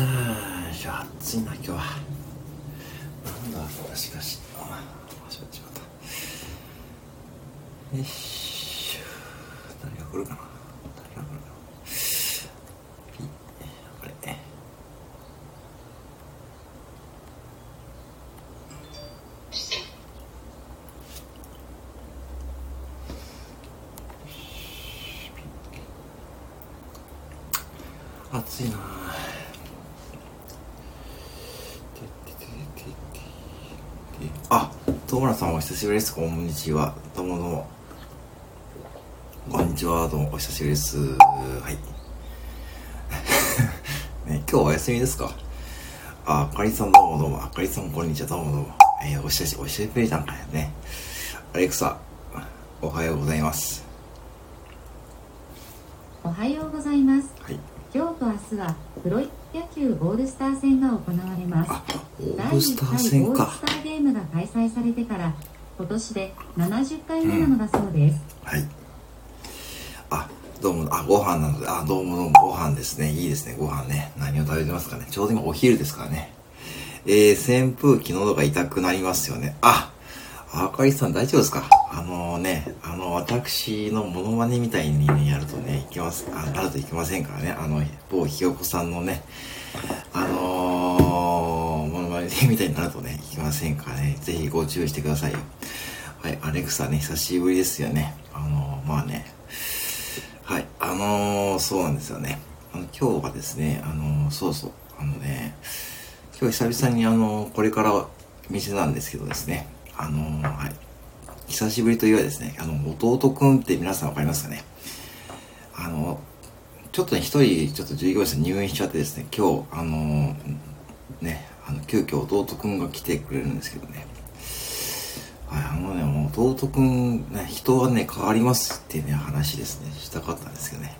あじゃあ暑いな今日は。なんだこれしかしあ間違っちまった。よし誰が来るかな誰が来るかなピあれ暑いなあ、戸村さんお久しぶりです。こんにちは。どうもどうも。こんにちは。どうもお久しぶりです。はい。ね、今日お休みですか？あ、あかりさんどうもどうも。あかりさんこんにちは。どうもどうも。えー、お久しお久しぶりなんかやね。アレクサ、おはようございます。おはようございます。はい。今日と明日はプロ野球オールスター戦が行われます。第ールスター1回オールス。ターゲームが開催されてから今年で70回目なのだそうです。はい。あ、どうも、あ、ご飯なので、あ、どうもどうも、ご飯ですね。いいですね、ご飯ね。何を食べてますかね。ちょうど今お昼ですからね。えー、扇風機喉が痛くなりますよね。あ、あかりさん大丈夫ですか？あのね、あの、私のモノマネみたいに、やるとね、いけます、あ、なるといけませんからね。あの、某ひよこさんのね、あのー、モノマネみたいになるとね、いけませんからね。ぜひご注意してくださいよ。はい、アレクサね、久しぶりですよね。あのー、まあね、はい、あのー、そうなんですよね。あの、今日はですね、あの、そうそう、あのね、今日久々にあの、これから店なんですけどですね、あのー、はい、久しぶりといえばですね、あの、弟くんって皆さんわかりますかね？あの、ちょっとね、一人、ちょっと従業員さん入院しちゃってですね、今日、あのー、ね、あの、急遽弟くんが来てくれるんですけどね、はい、あのね、もう弟くん、ね、人はね、変わりますっていうね、話ですね、したかったんですけどね。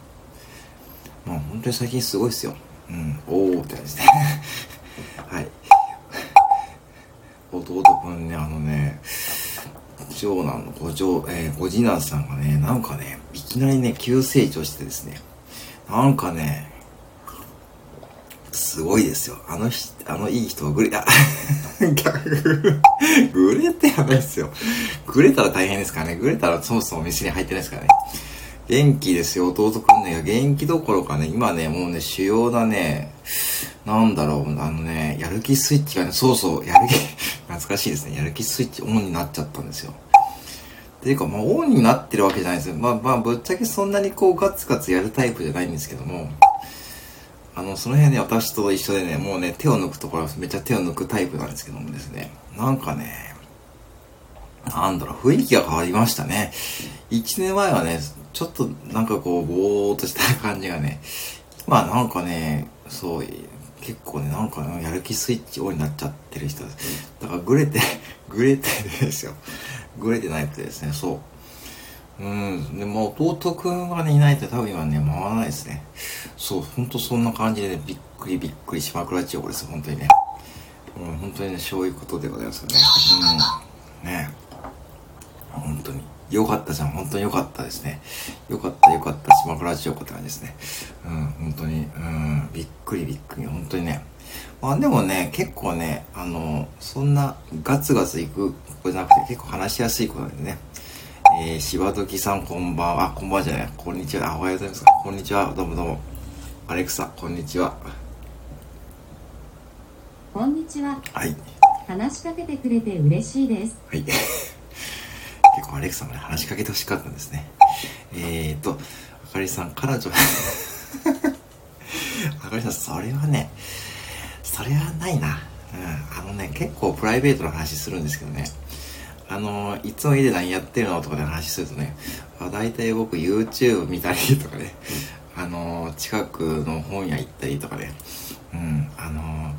まあ、本当に最近すごいですよ。うん、おーって感じですね。はい。弟くんね、あのね、長男のご長、えーご次男さんがね、なんかね、いきなりね、急成長してですね、なんかね、すごいですよ。あの人、あのいい人はグレ、あ、逆、グレってやばいですよ。グレたら大変ですからね。グレたらそもそも店に入ってないですからね。元気ですよ、弟くんね。元気どころかね、今ね、もうね、主要なね、なんだろう、あのね、やる気スイッチがね、そうそう、やる気、懐かしいですね。やる気スイッチオンになっちゃったんですよ。ていうか、まあ、オンになってるわけじゃないですよ。まあ、まあ、ぶっちゃけそんなにこう、ガツガツやるタイプじゃないんですけども、あの、その辺ね、私と一緒でね、もうね、手を抜くところはめっちゃ手を抜くタイプなんですけどもですね、なんかね、なんだろう、雰囲気が変わりましたね。一年前はね、ちょっとなんかこう、ぼーっとした感じがね、まあなんかね、そう、結構ね、なんかやる気スイッチオンになっちゃってる人です。だからグレて、グレてですよ。グレてないくてですね、そう。うん。でも、弟くんがね、いないと多分今ね、回らないですね。そう、ほんとそんな感じでね、びっくりびっくりしまくらっちゃう、です、本当にね。うん、本当にね、そういうことでございますよね。うん。ね本当に。よかったじゃん。本当によかったですね。よかったよかった。島倉千代子って感じですね。うん、本当に。うん、びっくりびっくり。本当にね。まあでもね、結構ね、あの、そんなガツガツいく子じゃなくて結構話しやすい子なんでね。えー、柴時さんこんばんは。あ、こんばんはじゃない。こんにちは。あ、おはようございます。こんにちは。どうもどうも。アレクサ、こんにちは。こんにちは。はい。話しかけてくれて嬉しいです。はい。結構アレクサもね、話しかけてほしかったんですね。えーと、あかりさん、彼女、あかりさん、それはね、それはないな。うん。あのね、結構プライベートな話するんですけどね。あの、いつも家で何やってるのとかで話するとね、あ大体僕 YouTube 見たりとかね、あの、近くの本屋行ったりとかね、うん、あの、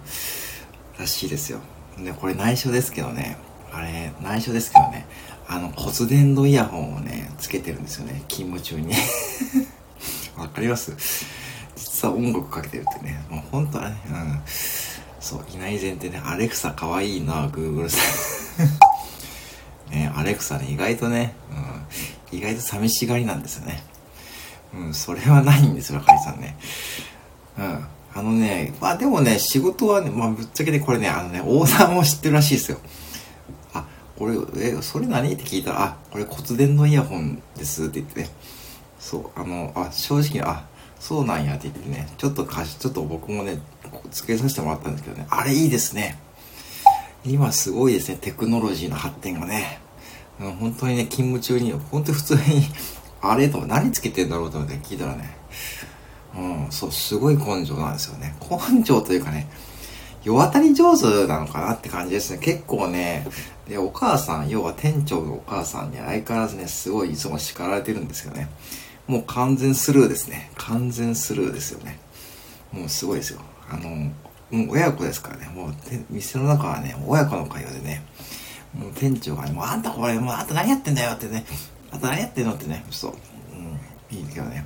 らしいですよ。で、これ内緒ですけどね、あれ、内緒ですけどね、あの、骨伝導イヤホンをね、つけてるんですよね、勤務中に。わかります？実は音楽かけてるってね、もう本当はね、うん。そう、いない前提で、アレクサかわいいな、グーグルさん。ね、アレクサね、意外とね、うん、意外と寂しがりなんですよね。うん、それはないんですよ、カリさんね。うん。あのね、まあでもね、仕事はね、まあぶっちゃけね、これね、あのね、オーナーも知ってるらしいですよ。あ、これ、え、それ何？って聞いたら、あ、これ骨伝のイヤホンですって言ってね。そう、あの、あ、正直あ、そうなんやって言ってね、ちょっと貸し、ちょっと僕もね、つけさせてもらったんですけどね、あれいいですね。今すごいですね、テクノロジーの発展がね。うん、本当にね、勤務中に、本当に普通に あれと何つけてんだろうと思って聞いたらね、うん、そう、すごい根性なんですよね。根性というかね、世渡り上手なのかなって感じですね。結構ね、で、お母さん、要は店長のお母さんに相変わらずね、すごいいつも叱られてるんですよね。もう完全スルーですね。完全スルーですよね。もうすごいですよ。あの、もう親子ですからね。もう、店の中はね、親子の会話でね、もう店長がね、もうあんたこれ、もうあんた何やってんだよってね、あんた何やってんのってね、そう、うん、いいけどね。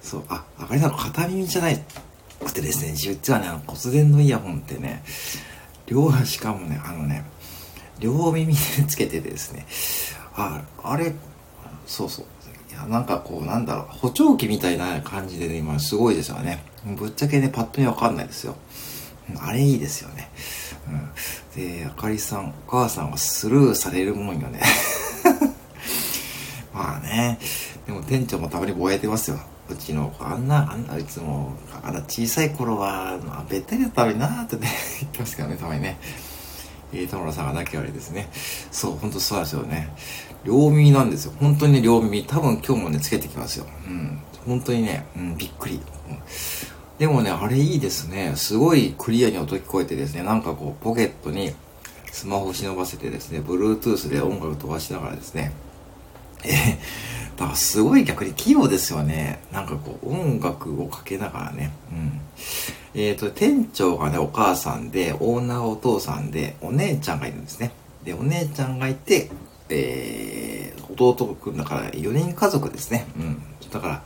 そう、あ、あかりさん片耳じゃないくてですね、実はね、あの骨伝のイヤホンってね、両、しかもね、あのね、両耳でつけててですね、あ、あれ、そうそう。なんかこう、なんだろう、補聴器みたいな感じでね、今すごいですよね。ぶっちゃけね、パッと見わかんないですよ。あれいいですよね。うん。で、あかりさん、お母さんはスルーされるもんよね。まあね。でも店長もたまにぼえてますよ。うちの子、あんな、あんないつも、あんな小さい頃は、まあ、べったりだったのになーってね、言ってますけどね、たまにね。えー、田村さんが泣き悪いですね。そう、ほんとそうなんですよね。両耳なんですよ。本当に、両耳。多分今日もね、つけてきますよ。うん。本当にね、うん、びっくり。うんでもね、あれいいですね。すごいクリアに音聞こえてですね、なんかこう、ポケットにスマホ忍ばせてですね、Bluetooth で音楽飛ばしながらですね、えー、だからすごい逆に器用ですよね。なんかこう、音楽をかけながらね。うん。えっ、ー、と、店長がね、お母さんで、オーナーお父さんで、お姉ちゃんがいるんですね。で、お姉ちゃんがいて、えー、弟くんだから4人家族ですね。うん。だから、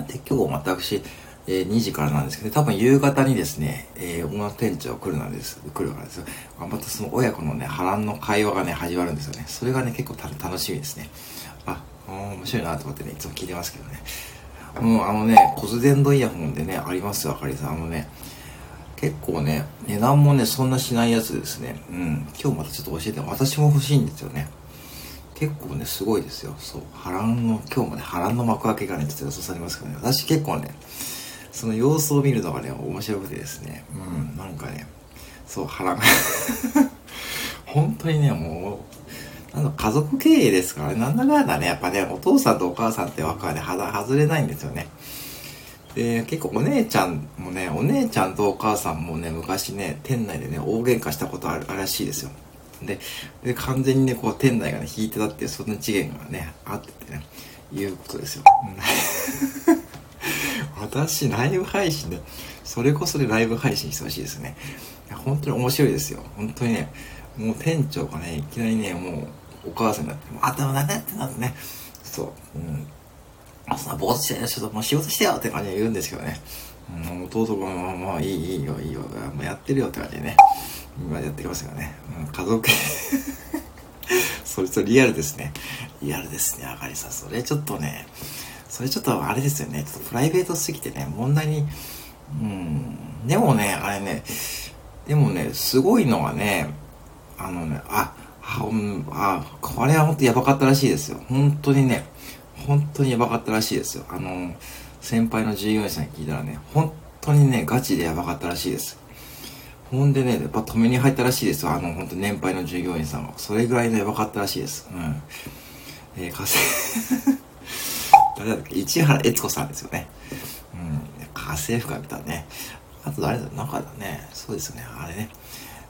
うん。で、今日私、えー、2時からなんですけど、多分夕方にですね、えー、女店長来るなんです、来るからですよ。またその親子のね、波乱の会話がね、始まるんですよね。それがね、結構楽しみですね。あ、面白いなと思ってね、いつも聞いてますけどね。もうあのね、骨伝導イヤホンでね、ありますよ、あかりさん。あのね、結構ね、値段もね、そんなしないやつですね。うん。今日またちょっと教えて、私も欲しいんですよね。結構ね、すごいですよ。そう。波乱の、今日もね、波乱の幕開けがね、ちょっと予想されますからね。私結構ね、その様子を見るのがね、面白くてですね。うん、なんかね、そう、波乱。本当にね、もう、なん家族経営ですからね、なんだかんだね、やっぱね、お父さんとお母さんって枠はね、外れないんですよね。で、結構お姉ちゃんもね、お姉ちゃんとお母さんもね、昔ね、店内でね、大喧嘩したことあるらしいですよ。で、で、完全にね、こう、店内がね、引いてたっていう、そんな次元がね、あっててね、いうことですよ。私、ライブ配信で、それこそでライブ配信してほしいですね。いや、本当に面白いですよ。本当にね、もう店長がね、いきなりね、もう、お母さんになって、もう頭何やってんだってね、そう、うん。あ、そんなぼーっとして、ちょっともう仕事してよって感じで言うんですけどね。うん、弟が、まあまあ、いい、いいよ、いいよ、もうやってるよって感じでね。今やってきますよね。うん、家族 それとリアルですね。リアルですね、あかりさん。それちょっとね、それちょっとあれですよね。ちょっとプライベートすぎてね、問題に、うん、でもね、あれね、でもね、すごいのはね、あのね、あ、あ、これは本当やばかったらしいですよ。本当にね、本当にやばかったらしいですよ。あの、先輩の従業員さんに聞いたらね、本当にね、ガチでやばかったらしいです。ほんでね、やっぱ止めに入ったらしいですよ。あの、本当年配の従業員さんは。それぐらいのやばかったらしいです。うん。えー、火星 誰だっけ？市原悦子さんですよね。うん。家政婦から見たらね。あと誰だ？なんかだね。そうですよね。あれね。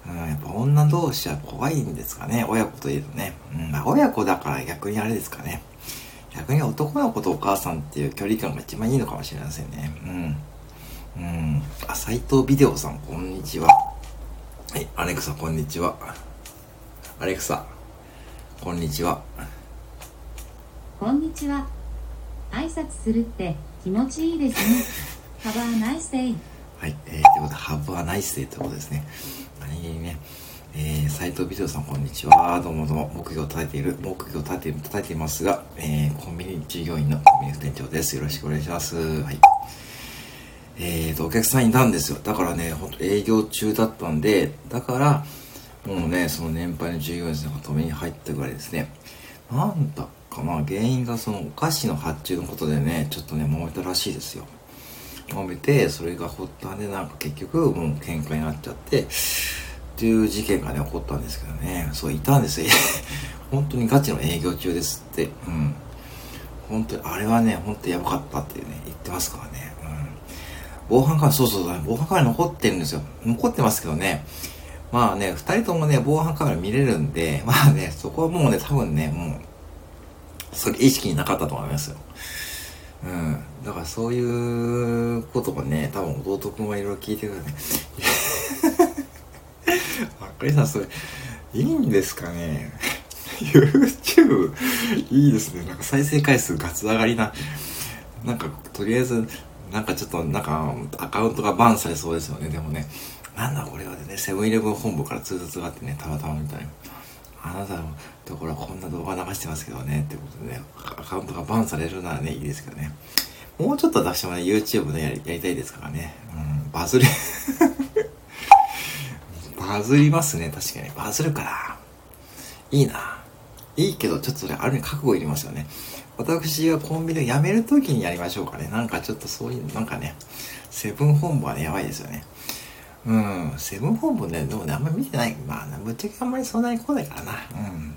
うん、やっぱ女同士は怖いんですかね。親子といえどね。うん、まあ親子だから逆にあれですかね。逆に男の子とお母さんっていう距離感が一番いいのかもしれませんね。うん。うん。あ、斎藤ビデオさん、こんにちは。はい、アレクサ、こんにちは。アレクサ、こんにちは。こんにちは。挨拶するって気持ちいいですね。Have a nice day. はい、えー、ということで、Have a nice day ということですね。何気にね、えー、斉藤ビデオさん、こんにちは。どうもどうも、木魚を叩いている、木魚を叩いている、叩いていますが、えー、コンビニ従業員のコンビニ店長です。よろしくお願いします。はい。えーと、お客さんいたんですよ。だからね、ほんと営業中だったんで、だから、もうね、その年配の従業員さんが止めに入ったぐらいですね。なんだかな、原因がそのお菓子の発注のことでね、ちょっとね、揉めたらしいですよ。揉めて、それが発端でなんか結局もう喧嘩になっちゃって、っていう事件がね、起こったんですけどね、そう、いたんですよ。本当にガチの営業中ですって。うん。本当に、あれはね、本当にやばかったっていうね、言ってますからね。うん。防犯カメラ、そうそうそう、防犯カメラ残ってるんですよ。残ってますけどね、まあね、二人ともね、防犯カメラ見れるんで、まあね、そこはもうね、多分ね、もう、それ意識になかったと思いますよ。うん。だからそういうことがね、多分弟くんはいろいろ聞いてくるね。あかりさん、それ、いいんですかね ?YouTube、いいですね。なんか再生回数ガツ上がりな。なんか、とりあえず、なんかちょっと、なんか、アカウントがバンされそうですよね。でもね、なんだこれはね、セブンイレブン本部から通達があってね、たまたまみたいな。あなたのところはこんな動画流してますけどね、ってことでね、アカウントがバンされるならね、いいですけどね。もうちょっと出してもね、YouTube でややりたいですからね。うん、バズりバズりますね、確かに。バズるから。いいな。いいけど、ちょっとそれ、ある意味覚悟いりますよね。私がコンビニを辞めるときにやりましょうかね。なんかちょっとそういう、なんかね、セブン本部はね、やばいですよね。うん、セブン本部ね、でもね、あんまり見てない。まあ、ぶっちゃけあんまりそんなに来ないからな。うん。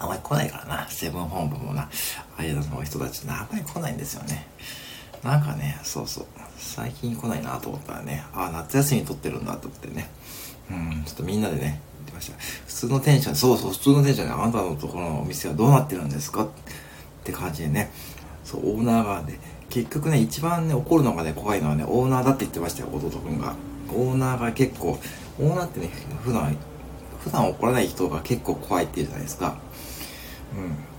あんまり来ないからな。セブン本部もな。ああいうの人たちな、あんまり来ないんですよね。なんかね、そうそう。最近来ないなと思ったらね、ああ、夏休み取ってるんだと思ってね。うん、ちょっとみんなでね、言ってました。普通のテンション、そうそう、普通のテンションで、あなたのところのお店はどうなってるんですか？って感じでね、そう、オーナーがね、結局ね、一番ね、怒るのがね、怖いのはね、オーナーだって言ってましたよ、弟くんが。オーナーが結構、オーナーってね、普段、普段怒らない人が結構怖いって言うじゃないですか。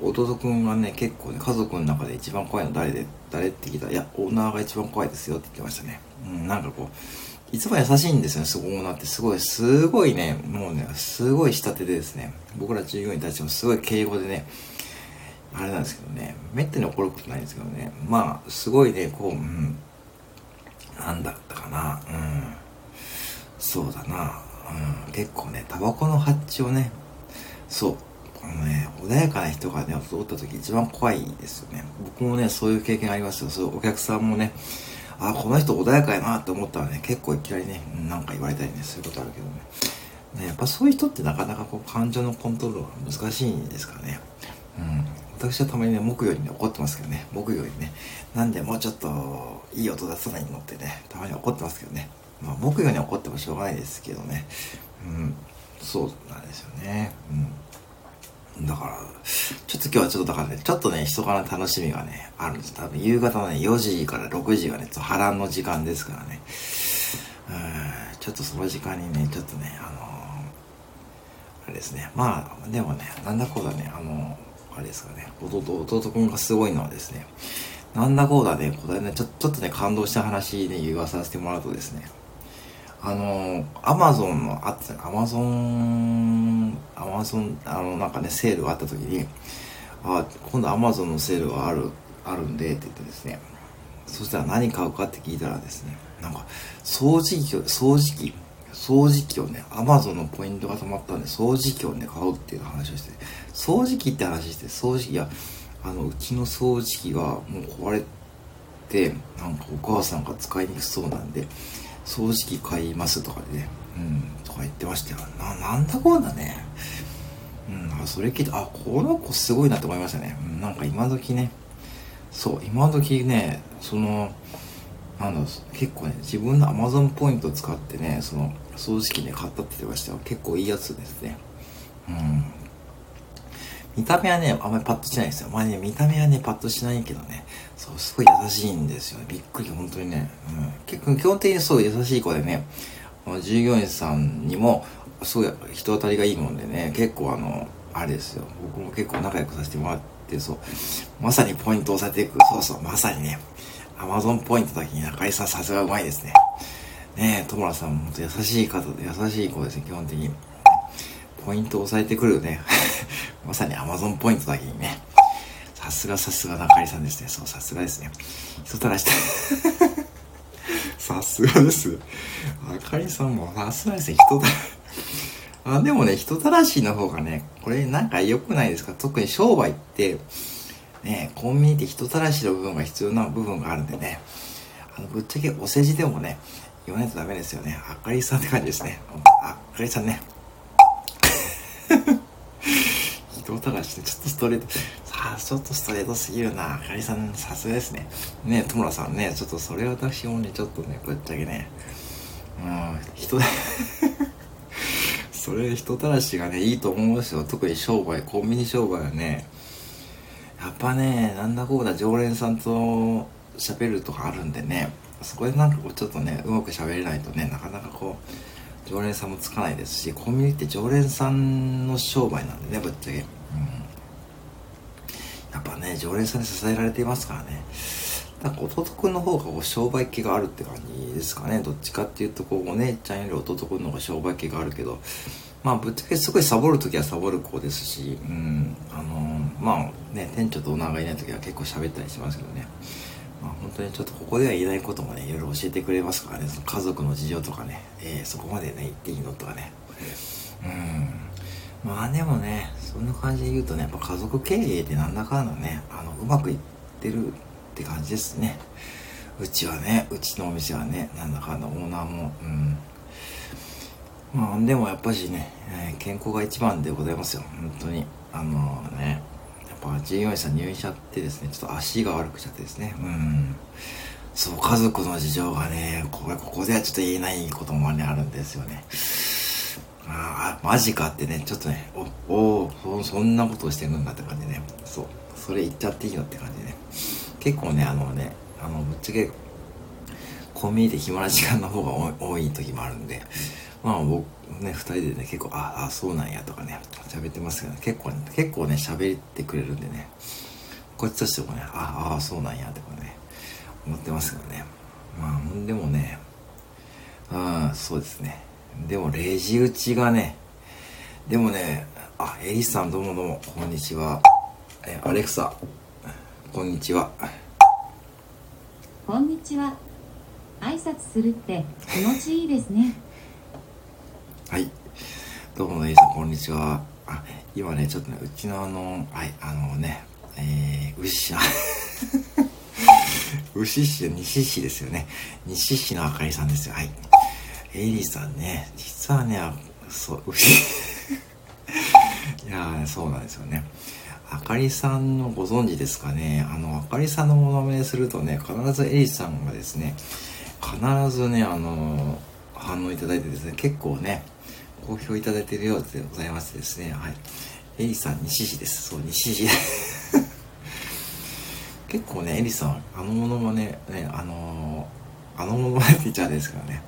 うん。弟くんがね、結構ね、家族の中で一番怖いの誰で、誰って聞いたら、いや、オーナーが一番怖いですよって言ってましたね。うん、なんかこう、いつも優しいんですよ、すごいオーナーって。すごい、すごいね、もうね、すごい仕立てでですね、僕ら従業員たちもすごい敬語でね、あれなんですけどね、めったに怒ることないんですけどね、まあ、すごいね、こう、うん、なんだったかな、うん。そうだな、うん、結構ね、タバコの発注をね、そう、あのね、穏やかな人がね、通った時一番怖いですよね。僕もね、そういう経験ありますよ。そうお客さんもね、あ、この人穏やかやなって思ったらね、結構いきなりね、なんか言われたりね、そういうことあるけどね。ねやっぱそういう人ってなかなかこう感情のコントロールが難しいんですからね。うん。私はたまにね、木魚にね、怒ってますけどね、木魚にね、なんでもうちょっといい音出さないのってね、たまに怒ってますけどね。まあ、木魚に怒ってもしょうがないですけどね。うん。そうなんですよね。うん。だから、ちょっと今日はちょっとだからね、ちょっとね、人から楽しみがね、あるんです。多分夕方のね、4時から6時がね、波乱の時間ですからね。うん、ちょっとその時間にね、ちょっとね、あのー、あれですね。まあ、でもね、なんだこうだね、あのー、あれですかね、弟、弟くんがすごいのはですね、なんだこうだね、これね、ちょちょっとね、感動した話で言わさせてもらうとですね、あの、アマゾンの、あっ、アマゾン、アマゾン、あの、なんかね、セールがあった時に、あ、今度アマゾンのセールがある、あるんで、って言ってですね、そしたら何買うかって聞いたらですね、なんか、掃除機を、掃除機、掃除機をね、アマゾンのポイントが溜まったんで、掃除機をね、買うっていう話をして、掃除機って話して、掃除機、いや、あの、うちの掃除機がもう壊れて、なんかお母さんが使いにくそうなんで、掃除機買いますとかでね、うん、とか言ってましたよ。な、なんだこうだね。うん、それ聞いて、あ、この子すごいなって思いましたね。うん、なんか今時ね、そう、今時ね、その、なんだ結構ね、自分の Amazon ポイントを使ってね、その、掃除機ね、買ったって言ってましたよ。結構いいやつですね。うん。見た目はね、あんまりパッとしないですよ。まあね、見た目はね、パッとしないけどね、そう、すごい優しいんですよ。びっくり、本当にね。うん。結構、基本的にそう優しい子でね、従業員さんにも、すごい人当たりがいいもんでね、結構あの、あれですよ。僕も結構仲良くさせてもらって、そう、まさにポイントを押さえていく。そうそう、まさにね、アマゾンポイントだけに中井さんさすがうまいですね。ねえ、トモラさんも優しい方で優しい子ですね、基本的に。ポイントを押さえてくるね。まさに Amazon ポイントだけにね。さすがさすが中井さんですね。そう、さすがですね。人たらした。さすがです。あかりさんもさすがですね。人だ、あ、でもね、人たらしの方がね、これなんか良くないですか？特に商売って、ね、コンビニって人たらしの部分が必要な部分があるんでね、あの、ぶっちゃけお世辞でもね、言わないとダメですよね。あかりさんって感じですね。あかりさんね。人たらしでちょっとストレート。さあ、ちょっとストレートすぎるな。あかりさん、さすがですね。ね、戸村さんね、ちょっとそれ私もね、ちょっとね、ぶっちゃけね、うん、人 それ人たらしがね、いいと思うんですよ。特に商売、コンビニ商売はね、やっぱね、なんだこうだ常連さんと喋るとかあるんでね、そこでなんかこうちょっとね、うまく喋れないとね、なかなかこう、常連さんもつかないですし、コンビニって常連さんの商売なんでね、ぶっちゃけ。常連さんに支えられていますからね。なんか弟くんの方がこう商売気があるって感じですかね。どっちかっていうと、こう、お姉ちゃんより弟くんの方が商売気があるけど、まあ、ぶっちゃけすごいサボるときはサボる子ですし、うん、あのー、まあね、店長とオーナーがいないときは結構喋ったりしますけどね。まあ、本当にちょっとここでは言えないこともね、いろいろ教えてくれますからね、その家族の事情とかね、えー、そこまでね、言っていいのとかね。うん。まあでもね、そんな感じで言うとね、やっぱ家族経営ってなんだかんだね、あの、うまくいってるって感じですね。うちはね、うちのお店はね、なんだかんだオーナーも、うん。まあでもやっぱしね、えー、健康が一番でございますよ。本当に。あのー、ね、ぱ従業員さん入院しちゃってですね、ちょっと足が悪くちゃってですね、うん。そう、家族の事情がね、これ、ここではちょっと言えないこともね、あるんですよね。ああ、マジかってね、ちょっとね、お、おそそんなことをしてるんだって感じね、そう、それ言っちゃっていいのって感じね。結構ね、あのね、あの、ぶっちゃけ、コンビニで暇な時間の方が多い時もあるんで、まあ僕ね、二人でね、結構、ああ、そうなんやとかね、喋ってますけど、ね、結構ね、結構ね、喋ってくれるんでね、こっちとしてもね、ああ、そうなんやとかね、思ってますけどね。まあ、でもね、うん、そうですね。でも、レジ打ちがね、でもね、あ、エリさんどうもどうも、こんにちは。え、アレクサ、こんにちは。こんにちは。挨拶するって気持ちいいですね。はい。どうもね、さん、こんにちは。あ、今ね、ちょっとね、うちのあの、はい、あのね、えー、牛市、牛市、西市ですよね。西市のあかりさんですよ。はい。エイリさんね、実はね、そう、いやそうなんですよね。あかりさんのご存知ですかね。あの、あかりさんのものまねするとね、必ずエイリさんがですね、必ずね、あの、反応いただいてですね、結構ね、好評いただいてるようでございましてですね、はい。エリさん、西市です。そう、西市。結構ね、エリさん、あのものまね、ね、あのー、あのものまねって言っちゃうんですからね。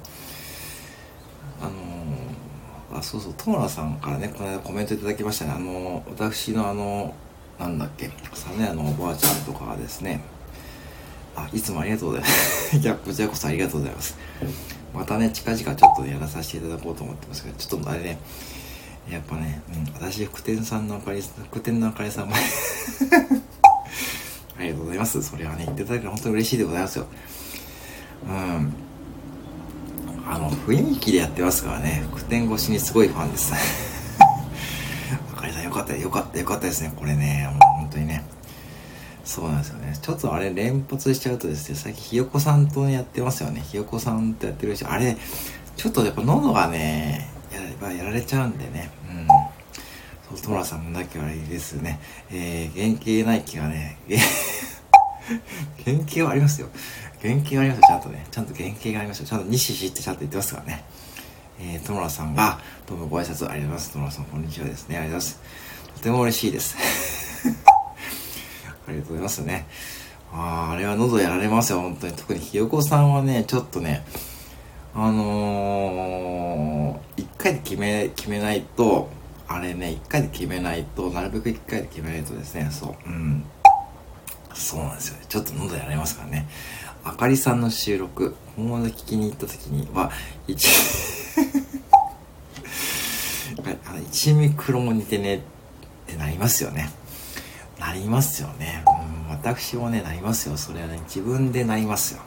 あの、あ、そうそう、トモラさんからね、この間コメントいただきましたね。あの、私のあの、なんだっけ、サネアのおばあちゃんとかはですね、あ、いつもありがとうございます。いや、こちらこそありがとうございます。またね、近々ちょっとやらさせていただこうと思ってますけど、ちょっとあれね、やっぱね、うん、私、福天さんのあかり、福天のあかりさんも ありがとうございます。それはね、言っていただけ本当に嬉しいでございますよ。うん。あの、雰囲気でやってますからね、福天越しにすごいファンです。あかりさんよかった、よかった、よかったですね。これね、もう本当にね。そうなんですよね。ちょっとあれ連発しちゃうとですね、最近ひよこさんとやってますよね。ひよこさんとやってるし、あれ、ちょっとやっぱ喉がね、やればやられちゃうんでね。うん。そう、トラさんもなきゃあれですね。えー、原型ない気がね、原型はありますよ。原型はありますよ、ちゃんとね。ちゃんと原型がありますよ。ちゃんと西市ってちゃんと言ってますからね。えー、トモラさんが、どうもご挨拶ありがとうございます。トモラさん、こんにちはですね。ありがとうございます。とても嬉しいです。ありがとうございますね。ああ、あれは喉やられますよ、本当に。特にひよこさんはね、ちょっとね、あのー、一回で決め、決めないと、あれね、一回で決めないと、なるべく一回で決めないとですね、そう、うん。そうなんですよね。ちょっと喉やられますからね。あかりさんの収録、本物聞きに行った時には、一、一ミクロも似てねってなりますよね。なりますよね。うん、私もね、なりますよ。それはね、自分でなりますよ。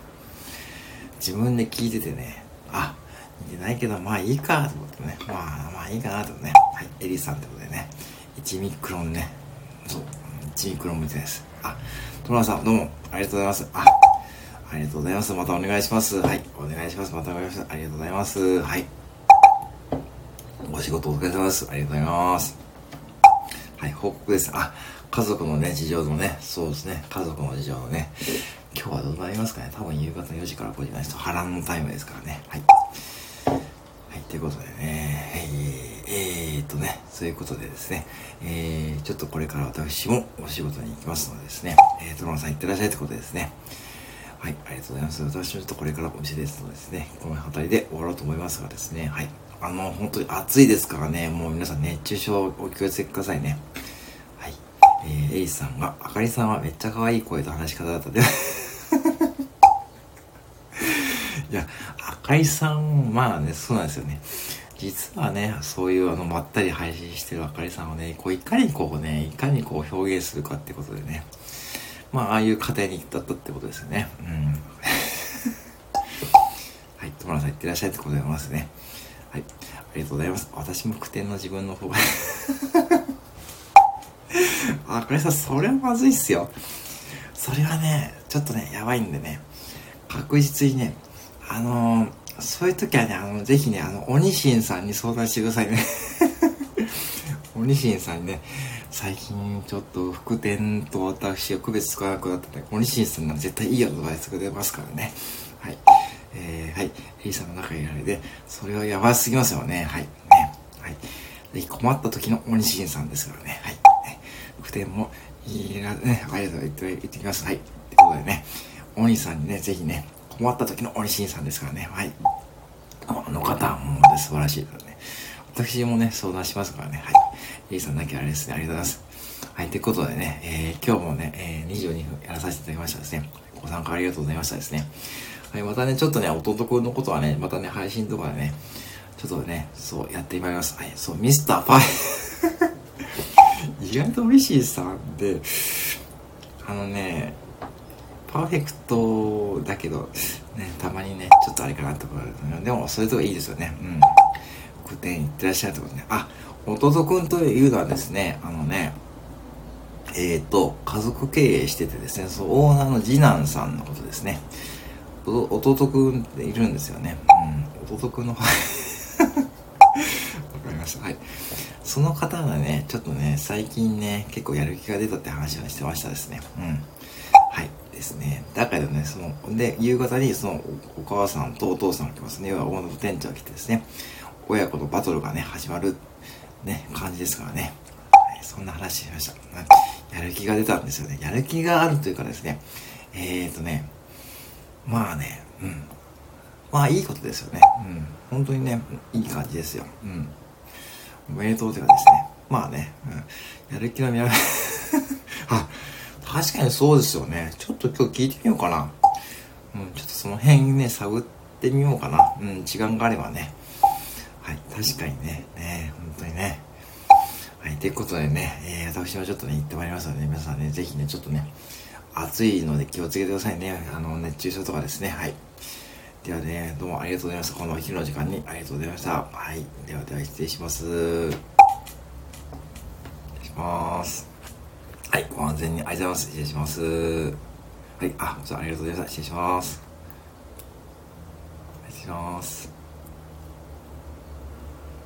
自分で聞いててね、あ、似てないけど、まあいいかと思ってね、まあまあいいかなとね、はい、エリさんってことでね、1ミクロンね、そう、1ミクロン向いてないです。あ、トラさん、どうも、ありがとうございます。あ、ありがとうございます。またお願いします。はい、お願いします。またお願いします。ありがとうございます。はい。お仕事お疲れ様です。ありがとうございます。はい、報告です。あ、家族のね、事情のね、そうですね、家族の事情のね、今日はどうなりますかね多分夕方4時から5時ないでと波乱のタイムですからね。はい。はい、ということでね、えー、えー、っとね、そういうことでですね、えー、ちょっとこれから私もお仕事に行きますのでですね、えー、トロンさん行ってらっしゃいってことでですね、はい、ありがとうございます。私もちょっとこれからお店ですのでですね、この辺りで終わろうと思いますがですね、はい。あの、本当に暑いですからね、もう皆さん熱中症お気をつけくださいね。はい。えー、エイさんが、あかりさんはめっちゃ可愛い声と話し方だったで。いや、あかりさん、まあね、そうなんですよね。実はね、そういうあの、まったり配信してるあかりさんをね、こう、いかにこうね、いかにこう表現するかってことでね、まあ、ああいう家庭にだったってことですよね。うん。はい、友田さんいってらっしゃいってことでございますね。はい。ありがとうございます。私も句点の自分の方が あ、これさ、それはまずいっすよ。それはね、ちょっとね、やばいんでね、確実にね、あのー、そういう時はね、あの、ぜひね、あの、鬼神さんに相談してくださいね。鬼神さんにね、最近ちょっと副点と私が区別つかなくなったね、鬼神さんなら絶対いいアドバイスが出ますからね。はい。えー、はい。エリさんの中にいられて、それはやばすぎますよね。はい。ね。はい。ぜひ困った時の鬼神さんですからね。はい。ね、副点もいいな、ね、ありがとう言って、言ってきます。はい。ということでね、鬼さんにね、ぜひね、困った時の鬼神さんですからね。はい。あの方は、もう、ね、素晴らしいからね。私もね、相談しますからね。はい。エリさんだけあれですね。ありがとうございます。はい。ということでね、えー、今日もね、えー、22分やらさせていただきましたですね。ご参加ありがとうございましたですね。はい、またね、ちょっとね、弟くんのことはね、またね、配信とかでね、ちょっとね、そう、やってまいります。はい、そう、ミスターファイ 意外と嬉しいさんで、あのね、パーフェクトだけど、ね、たまにね、ちょっとあれかなってことでも、そういうとこいいですよね。うん。句点行ってらっしゃるってことね。あ、弟くんというのはですね、あのね、えっ、ー、と、家族経営しててですね、そのオーナーの次男さんのことですね。弟くんっているんですよね。うん。弟くんの わかりました。はい。その方がね、ちょっとね、最近ね、結構やる気が出たって話をしてましたですね。うん。はい。ですね。だからね、その、で、夕方にそのお母さんとお父さんが来ますね。要は大野店長が来てですね、親子のバトルがね、始まる、ね、感じですからね。はい、そんな話しました。やる気が出たんですよね。やる気があるというかですね、えーとね、まあね、うん。まあいいことですよね。うん。本当にね、いい感じですよ。うん。おめでとうというかですね。まあね、うん。やる気の見られ、あ、確かにそうですよね。ちょっと今日聞いてみようかな。うん、ちょっとその辺ね、探ってみようかな。うん、時間があればね。はい、確かにね、ね、本当にね。はい、ということでね、えー、私はちょっとね、行ってまいりますので、皆さんね、ぜひね、ちょっとね、暑いので気をつけてくださいね。あの、熱中症とかですね。はい。ではね、どうもありがとうございました。このお昼の時間にありがとうございました。はい。ではでは失礼します。失礼します。はい。ご安全にありがとうございます。失礼します。はい。あ、じゃあありがとうございました。失礼します。失礼します。